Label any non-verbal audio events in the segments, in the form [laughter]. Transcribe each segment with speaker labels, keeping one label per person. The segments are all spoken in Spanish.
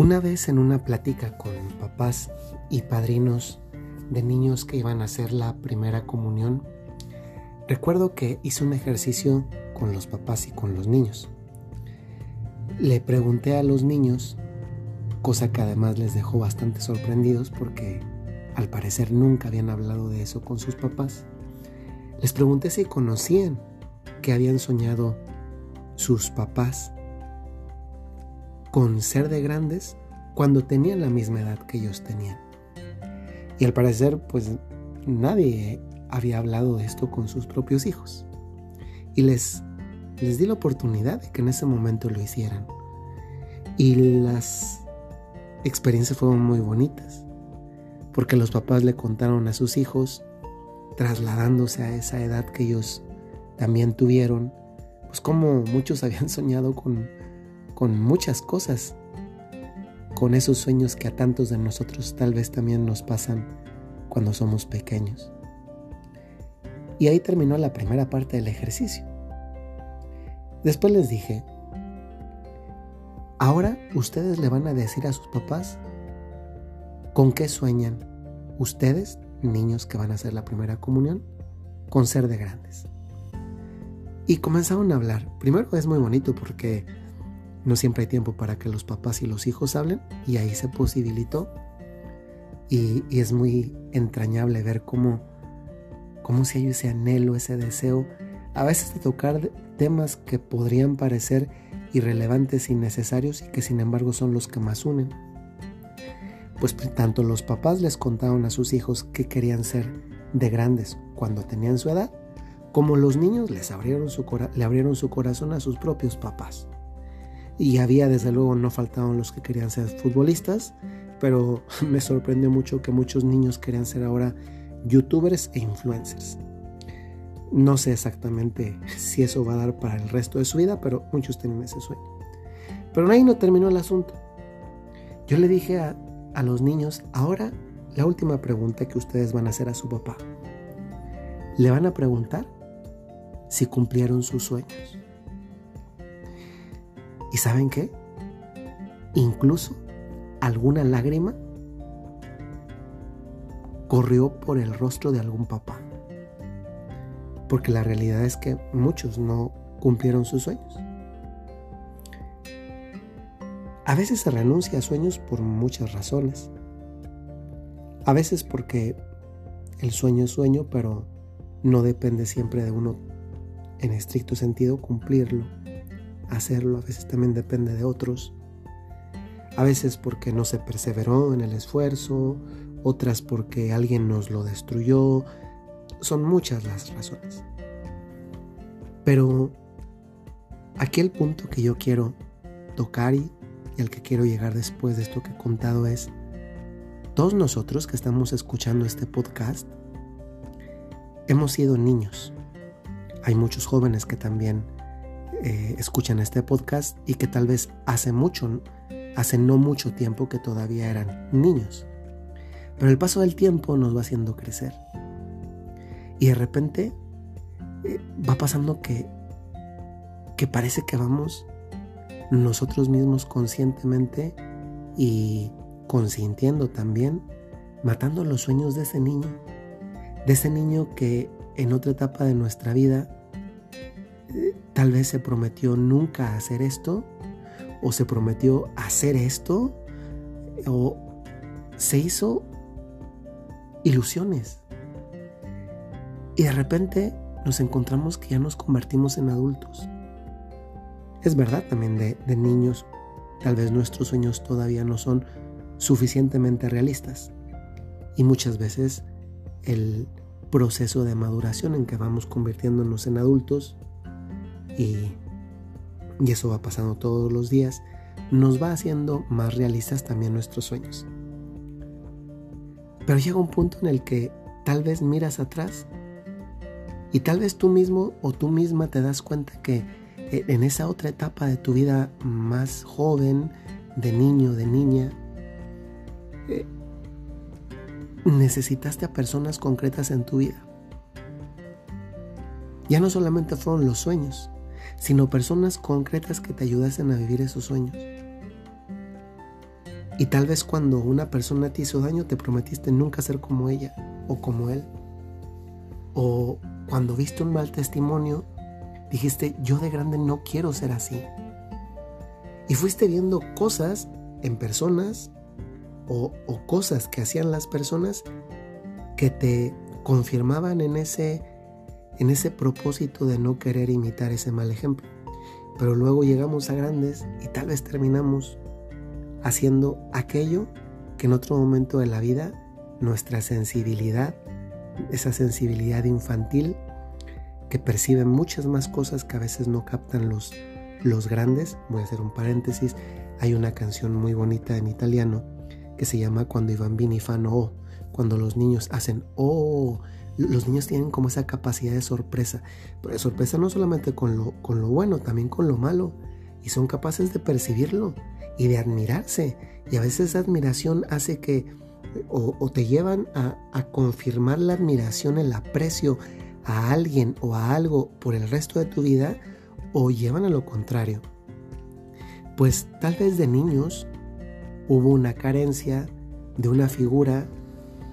Speaker 1: Una vez en una plática con papás y padrinos de niños que iban a hacer la primera comunión, recuerdo que hice un ejercicio con los papás y con los niños. Le pregunté a los niños, cosa que además les dejó bastante sorprendidos porque al parecer nunca habían hablado de eso con sus papás, les pregunté si conocían que habían soñado sus papás con ser de grandes cuando tenían la misma edad que ellos tenían. Y al parecer, pues nadie había hablado de esto con sus propios hijos. Y les, les di la oportunidad de que en ese momento lo hicieran. Y las experiencias fueron muy bonitas, porque los papás le contaron a sus hijos, trasladándose a esa edad que ellos también tuvieron, pues como muchos [laughs] habían soñado con con muchas cosas, con esos sueños que a tantos de nosotros tal vez también nos pasan cuando somos pequeños. Y ahí terminó la primera parte del ejercicio. Después les dije, ahora ustedes le van a decir a sus papás con qué sueñan ustedes, niños que van a hacer la primera comunión, con ser de grandes. Y comenzaron a hablar. Primero es muy bonito porque no siempre hay tiempo para que los papás y los hijos hablen y ahí se posibilitó. Y, es muy entrañable ver cómo, cómo si hay ese anhelo, ese deseo, a veces de tocar temas que podrían parecer irrelevantes, innecesarios y que sin embargo son los que más unen. Pues tanto los papás les contaron a sus hijos que querían ser de grandes cuando tenían su edad, como los niños les abrieron su le abrieron su corazón a sus propios papás. Y había, desde luego, no faltaban los que querían ser futbolistas, pero [laughs] me sorprendió mucho que muchos niños querían ser ahora youtubers e influencers. No sé exactamente si eso va a dar para el resto de su vida, pero muchos tienen ese sueño. Pero ahí no terminó el asunto. Yo le dije a, a los niños, ahora la última pregunta que ustedes van a hacer a su papá. Le van a preguntar si cumplieron sus sueños. ¿Y saben qué? Incluso alguna lágrima corrió por el rostro de algún papá. Porque la realidad es que muchos no cumplieron sus sueños. A veces se renuncia a sueños por muchas razones. A veces porque el sueño es sueño, pero no depende siempre de uno en estricto sentido cumplirlo hacerlo, a veces también depende de otros. A veces porque no se perseveró en el esfuerzo, otras porque alguien nos lo destruyó. Son muchas las razones. Pero aquí el punto que yo quiero tocar y, al que quiero llegar después de esto que he contado es, todos nosotros que estamos escuchando este podcast, hemos sido niños. Hay muchos jóvenes que también eh, escuchan este podcast y que tal vez hace mucho, hace no mucho tiempo que todavía eran niños. Pero el paso del tiempo nos va haciendo crecer. Y de repente eh, va pasando que, que parece que vamos nosotros mismos conscientemente y consintiendo también, matando los sueños de ese niño, de ese niño que en otra etapa de nuestra vida Tal vez se prometió nunca hacer esto, o se prometió hacer esto, o se hizo ilusiones. Y de repente nos encontramos que ya nos convertimos en adultos. Es verdad también de, de niños, tal vez nuestros sueños todavía no son suficientemente realistas. Y muchas veces el proceso de maduración en que vamos convirtiéndonos en adultos y, eso va pasando todos los días, nos va haciendo más realistas también nuestros sueños. Pero llega un punto en el que tal vez miras atrás y tal vez tú mismo o tú misma te das cuenta que eh, en esa otra etapa de tu vida más joven, de niño, de niña, eh, necesitaste a personas concretas en tu vida. Ya no solamente fueron los sueños, sino personas concretas que te ayudasen a vivir esos sueños. Y tal vez cuando una persona te hizo daño te prometiste nunca ser como ella o como él. O cuando viste un mal testimonio dijiste yo de grande no quiero ser así. Y fuiste viendo cosas en personas o, o cosas que hacían las personas que te confirmaban en ese, en ese propósito de no querer imitar ese mal ejemplo. Pero luego llegamos a grandes y tal vez terminamos haciendo aquello que en otro momento de la vida nuestra sensibilidad, esa sensibilidad infantil que percibe muchas más cosas que a veces no captan los, los grandes. Voy a hacer un paréntesis. Hay una canción muy bonita en italiano que se llama Cuando i bambini fanno o, cuando los niños hacen oh, los niños tienen como esa capacidad de sorpresa, pero de sorpresa no solamente con lo, con lo bueno, también con lo malo, y son capaces de percibirlo y de admirarse, y a veces esa admiración hace que, o, te llevan a, a confirmar la admiración, el aprecio a alguien o a algo por el resto de tu vida, o llevan a lo contrario. Pues tal vez de niños hubo una carencia de una figura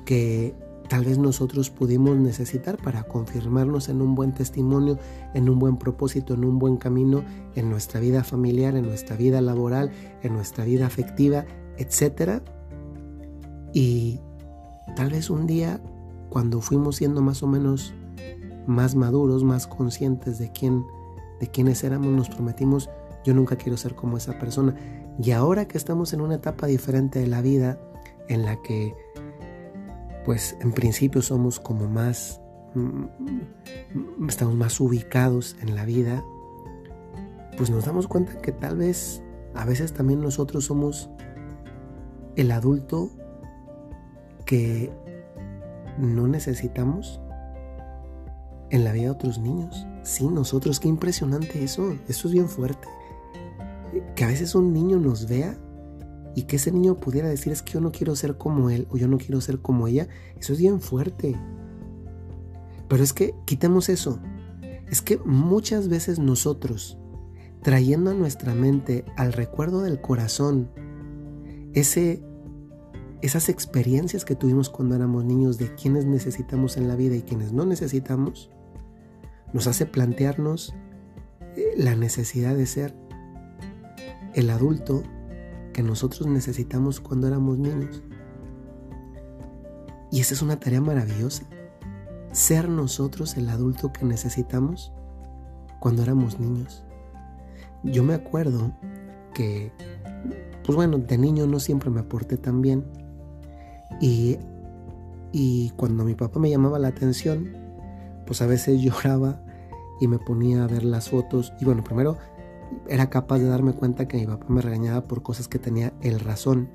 Speaker 1: que tal vez nosotros pudimos necesitar para confirmarnos en un buen testimonio, en un buen propósito, en un buen camino, en nuestra vida familiar, en nuestra vida laboral, en nuestra vida afectiva, etc. Y tal vez un día, cuando fuimos siendo más o menos más maduros, más conscientes de quién, de quiénes éramos, nos prometimos, yo nunca quiero ser como esa persona. Y ahora que estamos en una etapa diferente de la vida, en la que pues en principio somos como más, mm, estamos más ubicados en la vida, pues nos damos cuenta que tal vez a veces también nosotros somos el adulto que no necesitamos en la vida de otros niños. Sí, nosotros, qué impresionante eso, eso es bien fuerte. Que a veces un niño nos vea y que ese niño pudiera decir es que yo no quiero ser como él o yo no quiero ser como ella, eso es bien fuerte. Pero es que quitemos eso. Es que muchas veces nosotros, trayendo a nuestra mente al recuerdo del corazón, ese, esas experiencias que tuvimos cuando éramos niños de quienes necesitamos en la vida y quienes no necesitamos, nos hace plantearnos eh, la necesidad de ser el adulto que nosotros necesitamos cuando éramos niños. Y esa es una tarea maravillosa. Ser nosotros el adulto que necesitamos cuando éramos niños. Yo me acuerdo que, pues bueno, de niño no siempre me porté tan bien. Y, y cuando mi papá me llamaba la atención, pues a veces [laughs] lloraba y me ponía a ver las fotos. Y bueno, primero era capaz de darme cuenta que mi papá me regañaba por cosas que tenía el razón.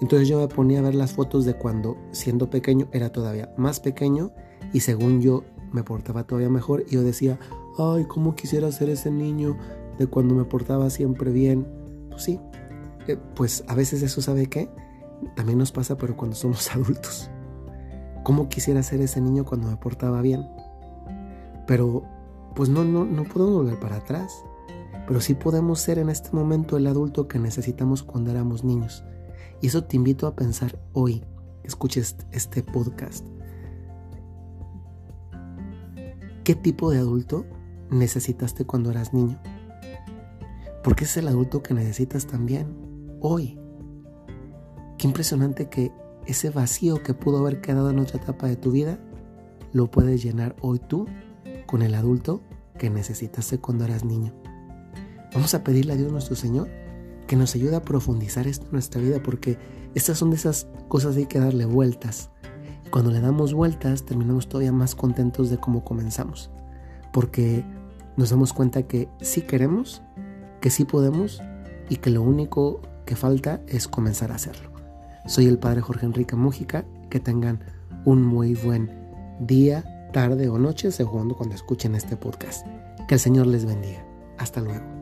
Speaker 1: Entonces yo me ponía a ver las fotos de cuando siendo pequeño era todavía más pequeño y según yo me portaba todavía mejor y yo decía, ay, ¿cómo quisiera ser ese niño de cuando me portaba siempre bien? Pues sí, eh, pues a veces eso sabe qué, también nos pasa pero cuando somos [laughs] adultos. ¿Cómo quisiera ser ese niño cuando me portaba bien? Pero pues no, no, no podemos volver para atrás pero sí podemos ser en este momento el adulto que necesitamos cuando éramos niños. Y eso te invito a pensar hoy, que escuches este podcast. ¿Qué tipo de adulto necesitaste cuando eras niño? Porque es el adulto que necesitas también hoy. Qué impresionante que ese vacío que pudo haber quedado en otra etapa de tu vida, lo puedes llenar hoy tú con el adulto que necesitaste cuando eras niño. Vamos a pedirle a Dios nuestro Señor que nos ayude a profundizar esto en nuestra vida porque estas son de esas cosas que hay que darle vueltas. Y cuando le damos vueltas terminamos todavía más contentos de cómo comenzamos. Porque nos damos cuenta que sí queremos, que sí podemos y que lo único que falta es comenzar a hacerlo. Soy el Padre Jorge Enrique Mújica. Que tengan un muy buen día, tarde o noche, según cuando escuchen este podcast. Que el Señor les bendiga. Hasta luego.